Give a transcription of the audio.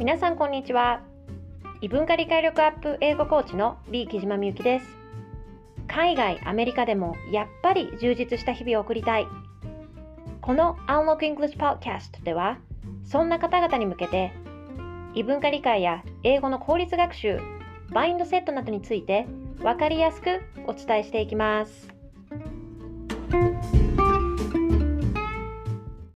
皆さんこんにちは。異文化理解力アップ英語コーチのリー木島みゆきです。海外アメリカでもやっぱり充実した日々を送りたい。この Unlock English Podcast ではそんな方々に向けて異文化理解や英語の効率学習バインドセットなどについて分かりやすくお伝えしていきます。